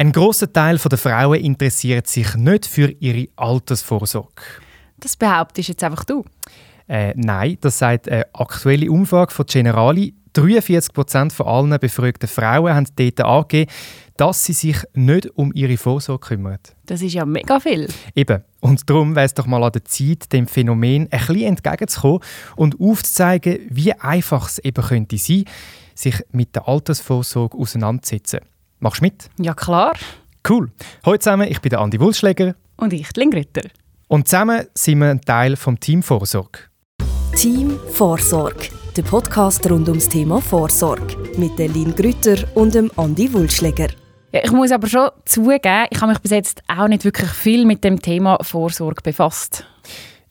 Ein großer Teil der Frauen interessiert sich nicht für ihre Altersvorsorge. Das behauptest jetzt einfach du. Äh, nein, das sagt eine aktuelle Umfrage von Generali. 43 Prozent von allen befragten Frauen haben dort angegeben, dass sie sich nicht um ihre Vorsorge kümmern. Das ist ja mega viel. Eben. Und darum wäre es doch mal an der Zeit, dem Phänomen ein bisschen entgegenzukommen und aufzuzeigen, wie einfach es eben könnte sein, sich mit der Altersvorsorge auseinanderzusetzen. Machst du mit? Ja, klar. Cool. Hallo zusammen, ich bin der Andi Wulschläger. Und ich, Lynn Ritter. Und zusammen sind wir ein Teil vom Team Vorsorge. Team Vorsorge, der Podcast rund ums Thema Vorsorge mit der Lynn Grütter und dem Andi Wulschläger. Ja, ich muss aber schon zugeben, ich habe mich bis jetzt auch nicht wirklich viel mit dem Thema Vorsorge befasst.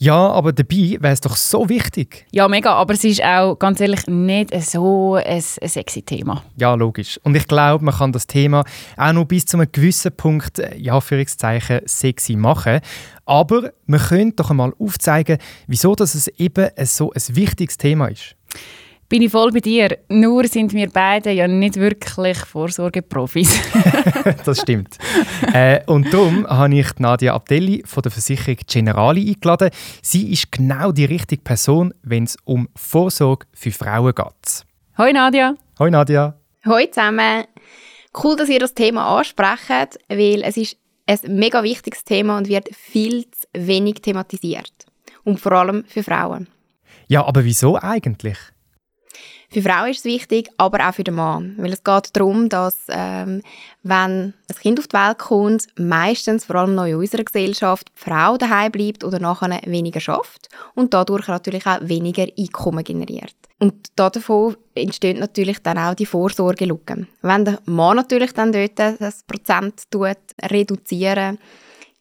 Ja, aber dabei wäre es doch so wichtig. Ja, mega, aber es ist auch ganz ehrlich nicht so ein, ein sexy Thema. Ja, logisch. Und ich glaube, man kann das Thema auch noch bis zu einem gewissen Punkt, äh, ja, Führungszeichen, sexy machen. Aber wir können doch einmal aufzeigen, wieso das es eben so ein wichtiges Thema ist. Bin ich voll bei dir. Nur sind wir beide ja nicht wirklich Vorsorgeprofis. das stimmt. äh, und darum habe ich Nadia Abdelli von der Versicherung Generali eingeladen. Sie ist genau die richtige Person, wenn es um Vorsorge für Frauen geht. Hoi Nadia. Hoi Nadia. Hoi zusammen. Cool, dass ihr das Thema ansprecht, weil es ist ein mega wichtiges Thema und wird viel zu wenig thematisiert. Und vor allem für Frauen. Ja, aber wieso eigentlich? Für Frauen ist es wichtig, aber auch für den Mann. Weil es geht darum, dass ähm, wenn ein Kind auf die Welt kommt, meistens, vor allem noch in unserer Gesellschaft, die Frau daheim bleibt oder nachher weniger schafft und dadurch natürlich auch weniger Einkommen generiert. Und davon entsteht natürlich dann auch die Vorsorgelücke. Wenn der Mann natürlich dann dort das Prozent tut, reduzieren,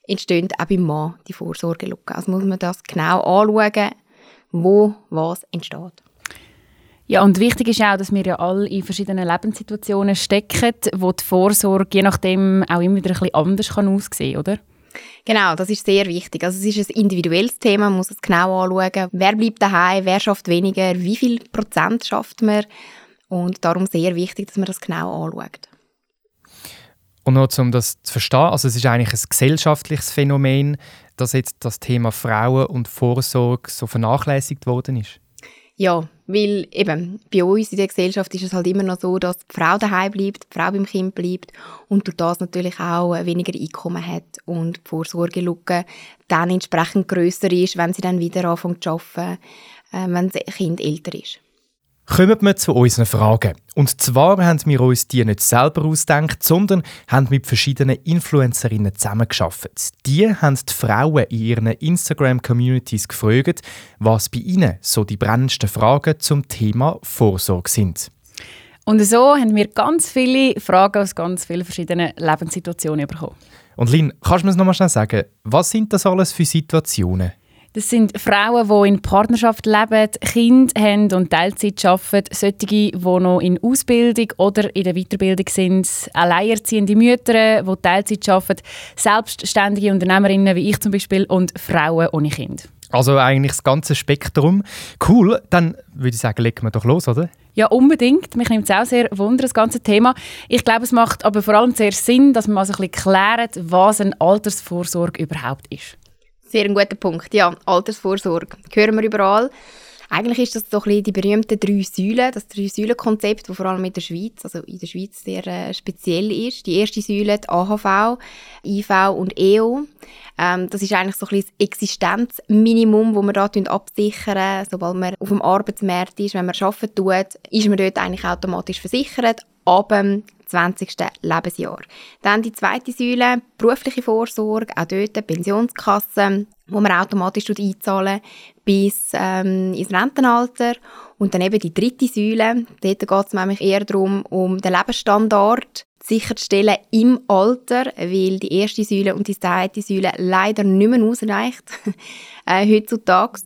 entsteht auch beim Mann die Vorsorgelücke. Also muss man das genau anschauen, wo was entsteht. Ja, und wichtig ist auch, dass wir ja alle in verschiedenen Lebenssituationen stecken, wo die Vorsorge je nachdem auch immer wieder ein bisschen anders kann aussehen kann, oder? Genau, das ist sehr wichtig. Also es ist ein individuelles Thema, man muss es genau anschauen. Wer bleibt daheim, wer schafft weniger, wie viel Prozent schafft man? Und darum sehr wichtig, dass man das genau anschaut. Und nur um das zu verstehen, also es ist eigentlich ein gesellschaftliches Phänomen, dass jetzt das Thema Frauen und Vorsorge so vernachlässigt worden ist. Ja, weil eben bei uns in der Gesellschaft ist es halt immer noch so, dass die Frau daheim bleibt, die Frau beim Kind bleibt und durch das natürlich auch weniger Einkommen hat und die Vorsorgelücke dann entsprechend grösser ist, wenn sie dann wieder anfängt zu arbeiten, äh, wenn das Kind älter ist. Kommen wir zu unseren Fragen. Und zwar haben wir uns die nicht selber ausgedacht, sondern haben mit verschiedenen Influencerinnen zusammengearbeitet. Die haben die Frauen in ihren Instagram-Communities gefragt, was bei ihnen so die brennendsten Fragen zum Thema Vorsorge sind. Und so haben wir ganz viele Fragen aus ganz vielen verschiedenen Lebenssituationen bekommen. Und Lin, kannst du mir noch mal schnell sagen, was sind das alles für Situationen? Das sind Frauen, die in Partnerschaft leben, Kinder haben und Teilzeit arbeiten, solche, die noch in Ausbildung oder in der Weiterbildung sind, alleinerziehende Mütter, die Teilzeit arbeiten, selbstständige Unternehmerinnen wie ich zum Beispiel und Frauen ohne Kind. Also eigentlich das ganze Spektrum. Cool, dann würde ich sagen, legen wir doch los, oder? Ja, unbedingt. Mich nimmt es auch sehr wunder, das ganze Thema. Ich glaube, es macht aber vor allem sehr Sinn, dass man mal so ein bisschen klärt, was eine Altersvorsorge überhaupt ist. Sehr ein guter Punkt. Ja, Altersvorsorge. Hören wir überall. Eigentlich ist das so die berühmten drei Säulen, das Drei-Säulen-Konzept, das vor allem in der Schweiz, also in der Schweiz sehr äh, speziell ist. Die erste Säule, die AHV, IV und EO. Ähm, das ist eigentlich so ein das Existenzminimum, das wir da absichern. Sobald man auf dem Arbeitsmarkt ist, wenn man arbeiten tut, ist man dort eigentlich automatisch versichert. Ab dem 20. Lebensjahr. Dann die zweite Säule, berufliche Vorsorge, auch dort Pensionskasse, wo man automatisch einzahlen bis ähm, ins Rentenalter. Und dann eben die dritte Säule, dort geht es nämlich eher darum, um den Lebensstandard sicherzustellen im Alter, weil die erste Säule und die zweite Säule leider nicht mehr ausreicht äh, heutzutage.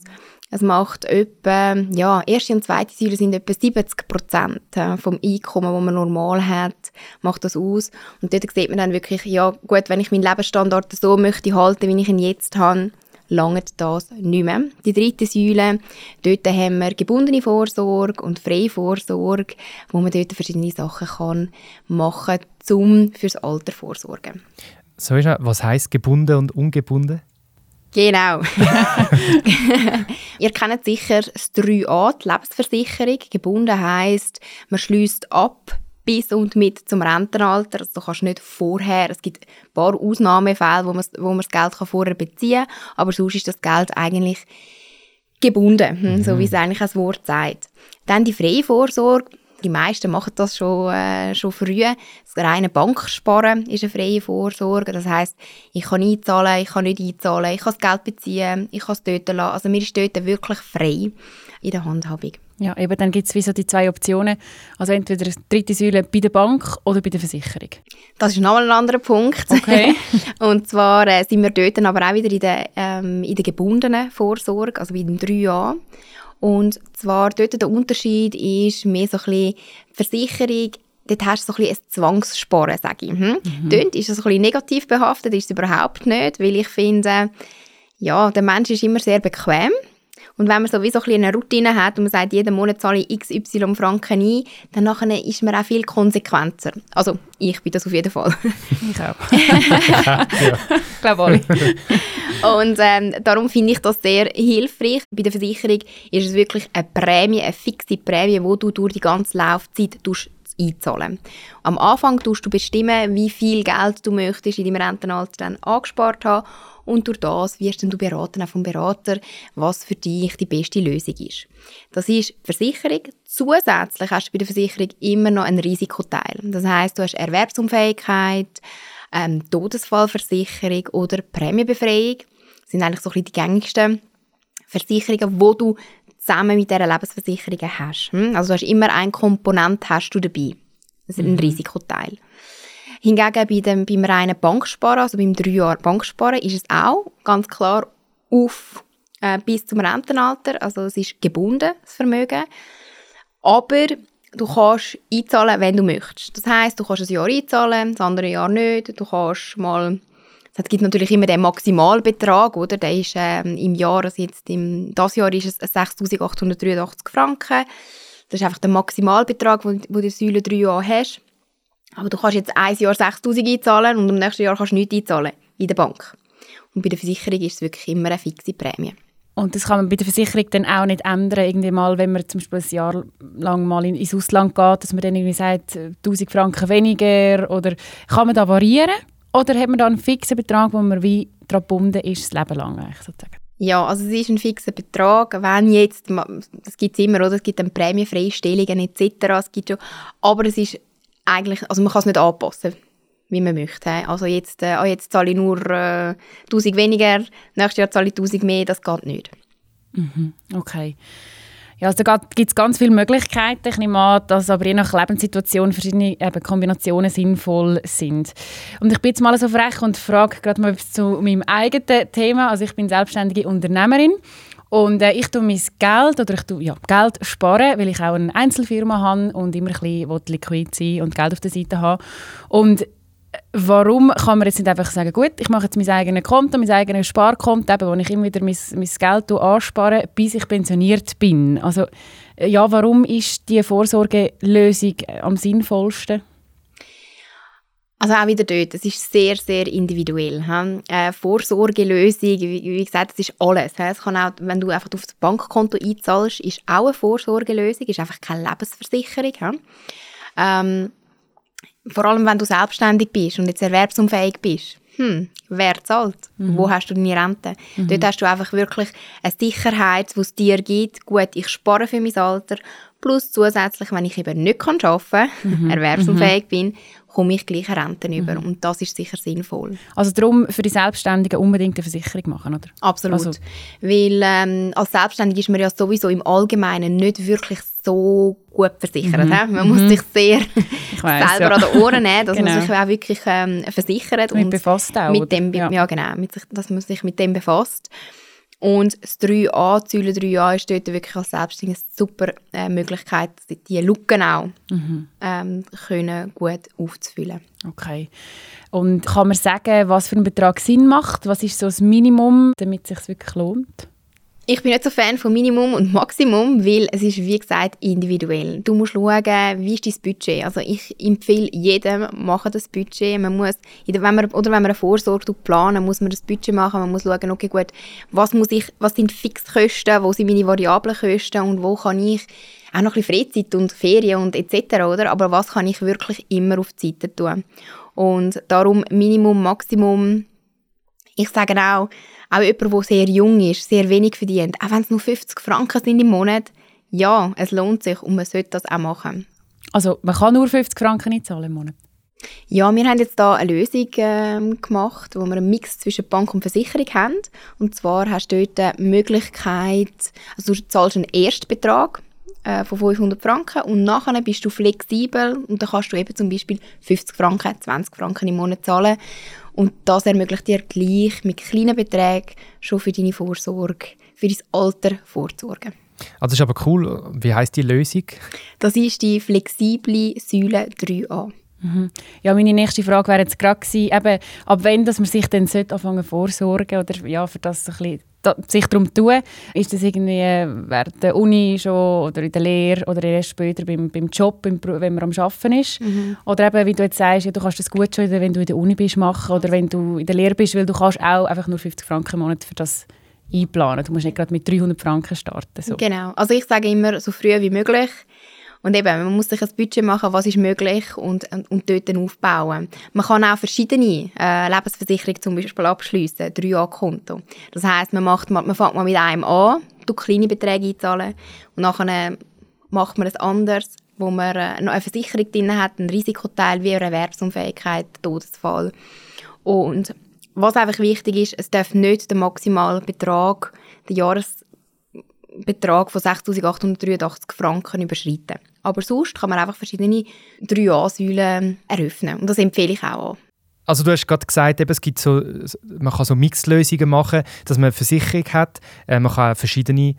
Es macht etwa, ja, erste und zweite Säule sind etwa 70 Prozent äh, vom Einkommen, das man normal hat, macht das aus. Und dort sieht man dann wirklich, ja, gut, wenn ich meinen Lebensstandard so möchte halten, wie ich ihn jetzt habe, langt das nicht mehr. Die dritte Säule, dort haben wir gebundene Vorsorge und freie Vorsorge, wo man dort verschiedene Sachen kann machen kann, um fürs Alter vorsorgen. So ist was heißt gebunden und ungebunden? Genau. Ihr kennt sicher das 3a, die Lebensversicherung. Gebunden heisst, man schließt ab bis und mit zum Rentenalter. Also du kannst nicht vorher, es gibt ein paar Ausnahmefälle, wo man, wo man das Geld vorher beziehen kann, aber sonst ist das Geld eigentlich gebunden, hm, mhm. so wie es eigentlich das Wort sagt. Dann die freie Vorsorge. Die meisten machen das schon, äh, schon früh. Das reine Banksparen ist eine freie Vorsorge. Das heißt, ich kann einzahlen, ich kann nicht einzahlen, ich kann das Geld beziehen, ich kann es dort lassen. Also mir ist dort wirklich frei in der Handhabung. Ja, eben dann gibt es wie so die zwei Optionen. Also entweder die dritte Säule bei der Bank oder bei der Versicherung. Das ist nochmal ein anderer Punkt. Okay. und zwar äh, sind wir dort aber auch wieder in der, ähm, in der gebundenen Vorsorge, also bei den drei Jahren. Und zwar dort der Unterschied ist mehr so ein bisschen Versicherung, dort hast du so ein ein Zwangssparen, sage ich. Hm? Mhm. Dort ist es ein bisschen negativ behaftet, ist es überhaupt nicht, weil ich finde, ja, der Mensch ist immer sehr bequem und wenn man so wie so ein eine Routine hat und man sagt, jeden Monat zahle ich XY Franken ein, dann nachher ist man auch viel konsequenter. Also ich bin das auf jeden Fall. Ich auch. ja. Ich glaube alle. Und ähm, darum finde ich das sehr hilfreich. Bei der Versicherung ist es wirklich eine Prämie, eine fixe Prämie, die du durch die ganze Laufzeit einzahlen. Am Anfang tust du bestimmen, wie viel Geld du möchtest in deinem Rentenalter dann angespart haben und durch das wirst du beraten auch vom Berater, was für dich die beste Lösung ist. Das ist Versicherung. Zusätzlich hast du bei der Versicherung immer noch einen Risikoteil. Das heißt, du hast Erwerbsunfähigkeit, ähm, Todesfallversicherung oder Prämienbefreiung. Das sind eigentlich so ein bisschen die gängigsten Versicherungen, wo du zusammen mit dieser Lebensversicherung hast. Hm? Also du hast immer eine Komponente hast du dabei. Das ist ein mhm. Risikoteil. Hingegen bei dem, beim reinen Banksparen, also beim 3 Jahr Banksparen, ist es auch ganz klar auf äh, bis zum Rentenalter. Also es ist gebunden, das Vermögen. Aber du kannst einzahlen, wenn du möchtest. Das heißt, du kannst ein Jahr einzahlen, das andere Jahr nicht. Du kannst mal es gibt natürlich immer den Maximalbetrag, oder? Der ist ähm, im Jahr, also jetzt im, das Jahr ist es 6'883 Franken. Das ist einfach der Maximalbetrag, den du in Säule 3 Jahre hast. Aber du kannst jetzt ein Jahr 6000 einzahlen und im nächsten Jahr kannst du nichts einzahlen in der Bank. Und bei der Versicherung ist es wirklich immer eine fixe Prämie. Und das kann man bei der Versicherung dann auch nicht ändern, irgendwie mal, wenn man zum Beispiel ein Jahr lang mal ins Ausland geht, dass man dann irgendwie sagt, 1000 Franken weniger oder kann man da variieren? Oder hat man da einen fixen Betrag, wo man wie daran gebunden ist, das Leben lang eigentlich sozusagen? Ja, also es ist ein fixer Betrag, wenn jetzt, das gibt es immer, oder? Es gibt dann Prämienfreistellungen etc., es gibt schon, aber es ist eigentlich, also man kann es nicht anpassen, wie man möchte. Also jetzt, äh, oh, jetzt zahle ich nur äh, 1000 weniger, nächstes Jahr zahle ich 1000 mehr, das geht nicht. Mhm, okay. Ja, also da gibt es ganz viele Möglichkeiten. Ich nehme an, dass aber je nach Lebenssituation verschiedene eben, Kombinationen sinnvoll sind. Und ich bin jetzt mal so frech und frage gerade mal zu meinem eigenen Thema. Also ich bin selbstständige Unternehmerin und äh, ich tue mein Geld oder ich tue, ja, Geld sparen, weil ich auch eine Einzelfirma habe und immer ein bisschen liquid sein und Geld auf der Seite haben. Und warum kann man jetzt nicht einfach sagen, gut, ich mache jetzt mein eigenes Konto, mein eigenes Sparkonto, eben, wo ich immer wieder mein, mein Geld anspare, bis ich pensioniert bin. Also äh, ja, warum ist die Vorsorgelösung am sinnvollsten? Also auch wieder dort, es ist sehr, sehr individuell. Äh, Vorsorgelösung, wie, wie, gesagt, das ist alles. Es kann auch, wenn du einfach auf das Bankkonto einzahlst, ist auch eine Vorsorgelösung, ist einfach keine Lebensversicherung. Ähm, vor allem, wenn du selbstständig bist und jetzt erwerbsunfähig bist. Hm, wer zahlt? Mhm. Wo hast du deine Rente? Mhm. Dort hast du einfach wirklich eine Sicherheit, die es dir gibt. Gut, ich spare für mein Alter. Plus zusätzlich, wenn ich eben nicht arbeiten kann, mhm. erwerbsunfähig bin komme ich gleich Renten mhm. über. Und das ist sicher sinnvoll. Also darum für die Selbstständigen unbedingt eine Versicherung machen, oder? Absolut. Also. Weil ähm, als Selbstständig ist man ja sowieso im Allgemeinen nicht wirklich so gut versichert. Mhm. Man muss mhm. sich sehr weiss, selber ja. an den Ohren nehmen, dass genau. man sich auch wirklich ähm, versichert. Mit und befasst auch. Mit dem, ja. ja. genau. Mit sich, dass man sich mit dem befasst. Und das 3a, Säule 3a, ist dort wirklich als Selbstständige eine super äh, Möglichkeit, diese Lücken auch mhm. ähm, können gut aufzufüllen. Okay. Und kann man sagen, was für ein Betrag Sinn macht? Was ist so das Minimum, damit es sich wirklich lohnt? Ich bin nicht so Fan von Minimum und Maximum, weil es ist, wie gesagt, individuell. Du musst schauen, wie ist dein Budget. Also ich empfehle jedem, machen das Budget. Man muss, wenn man, oder wenn man eine Vorsorge planen, muss man das Budget machen. Man muss schauen, okay, gut, was, muss ich, was sind Fixkosten, wo sind meine variablen Kosten und wo kann ich auch noch ein Freizeit und Ferien und etc. Oder? Aber was kann ich wirklich immer auf die Seite tun? Und darum Minimum, Maximum. Ich sage auch, auch jemand, der sehr jung ist, sehr wenig verdient, auch wenn es nur 50 Franken sind im Monat, ja, es lohnt sich und man sollte das auch machen. Also man kann nur 50 Franken nicht zahlen im Monat? Ja, wir haben jetzt da eine Lösung äh, gemacht, wo wir einen Mix zwischen Bank und Versicherung haben. Und zwar hast du dort die Möglichkeit, also du zahlst einen Erstbetrag äh, von 500 Franken und nachher bist du flexibel und dann kannst du eben zum Beispiel 50 Franken, 20 Franken im Monat zahlen und das ermöglicht dir gleich mit kleinen Beträgen schon für deine Vorsorge, für dein Alter vorzusorgen. Also das ist aber cool. Wie heißt die Lösung? Das ist die flexible Säule 3a. Mhm. Ja, meine nächste Frage wäre jetzt gerade gewesen, eben, ab wann dass man sich dann anfangen vorsorgen oder ja, für das ein bisschen sich darum tun. Ist das irgendwie während der Uni schon oder in der Lehre oder erst später beim, beim Job, wenn man am Arbeiten ist? Mhm. Oder eben, wie du jetzt sagst, ja, du kannst das gut schon, wenn du in der Uni bist, machen oder wenn du in der Lehre bist, weil du kannst auch einfach nur 50 Franken im Monat für das einplanen. Du musst nicht gerade mit 300 Franken starten. So. Genau. Also ich sage immer, so früh wie möglich. Und eben, man muss sich ein Budget machen, was ist möglich und, und, und dort dann aufbauen. Man kann auch verschiedene äh, Lebensversicherungen zum Beispiel abschliessen, 3A-Konto. Das heisst, man, macht, man fängt mal mit einem an, du kleine Beträge einzahlen und nachher macht man es anders, wo man äh, noch eine Versicherung drin hat, ein Risikoteil wie eine Erwerbsunfähigkeit, Todesfall. Und was einfach wichtig ist, es darf nicht der maximale Betrag, der Jahresbetrag von 6'883 Franken überschreiten. Aber sonst kann man einfach verschiedene 3A-Säulen eröffnen. Und das empfehle ich auch. Also du hast gerade gesagt, eben, es gibt so, man kann so Mixlösungen machen, dass man eine Versicherung hat. Äh, man kann verschiedene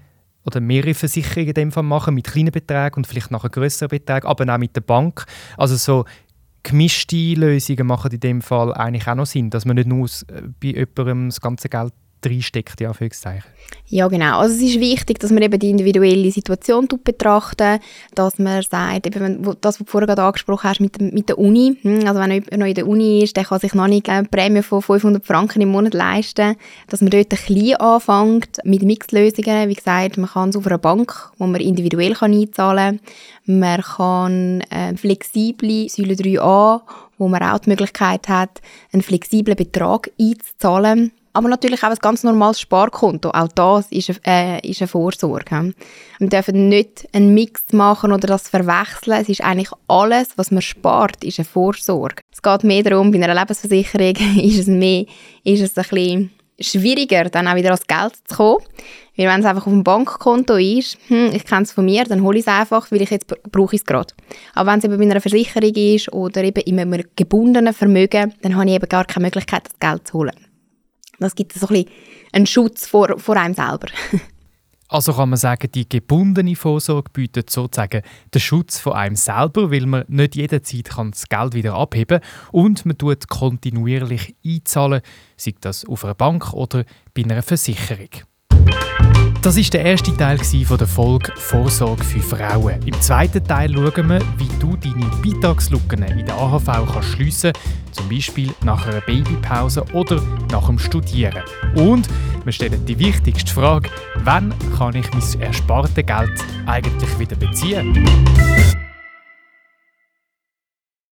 oder mehrere Versicherungen in dem Fall machen mit kleinen Beträgen und vielleicht nachher größeren Beträgen, aber auch mit der Bank. Also so gemischte Lösungen machen in dem Fall eigentlich auch noch Sinn, dass man nicht nur äh, bei jemandem das ganze Geld reinsteckt, ja, Ja, genau. Also es ist wichtig, dass man eben die individuelle Situation betrachtet, dass man sagt, eben, das, was du vorher gerade angesprochen hast mit, mit der Uni, hm, also wenn jemand noch in der Uni ist, der kann sich noch nicht eine Prämie von 500 Franken im Monat leisten, dass man dort ein klein anfängt mit Mixlösungen. Wie gesagt, man kann es auf einer Bank, wo man individuell kann einzahlen kann. Man kann äh, flexible Säule 3a, wo man auch die Möglichkeit hat, einen flexiblen Betrag einzuzahlen aber natürlich auch ein ganz normales Sparkonto. Auch das ist eine, äh, ist eine Vorsorge. Wir dürfen nicht einen Mix machen oder das verwechseln. Es ist eigentlich alles, was man spart, ist eine Vorsorge. Es geht mehr darum, bei einer Lebensversicherung ist es mehr, ist es ein bisschen schwieriger, dann auch wieder ans Geld zu kommen. Weil wenn es einfach auf dem Bankkonto ist, hm, ich kenne es von mir, dann hole ich es einfach, weil ich jetzt brauche es gerade. Aber wenn es eben bei einer Versicherung ist oder eben in einem gebundenen Vermögen, dann habe ich eben gar keine Möglichkeit, das Geld zu holen. Das gibt so ein bisschen einen Schutz vor, vor einem selber. Also kann man sagen, die gebundene Vorsorge bietet sozusagen den Schutz von einem selber, weil man nicht jederzeit kann das Geld wieder abheben kann und man tut kontinuierlich einzahlen, sei das auf einer Bank oder bei einer Versicherung. Das ist der erste Teil von der Folge Vorsorge für Frauen. Im zweiten Teil schauen wir, wie du deine Beitragslücken in der AHV kannst schliessen kannst, zum Beispiel nach einer Babypause oder nach dem Studieren. Und wir stellen die wichtigste Frage, wann kann ich mein erspartes Geld eigentlich wieder beziehen?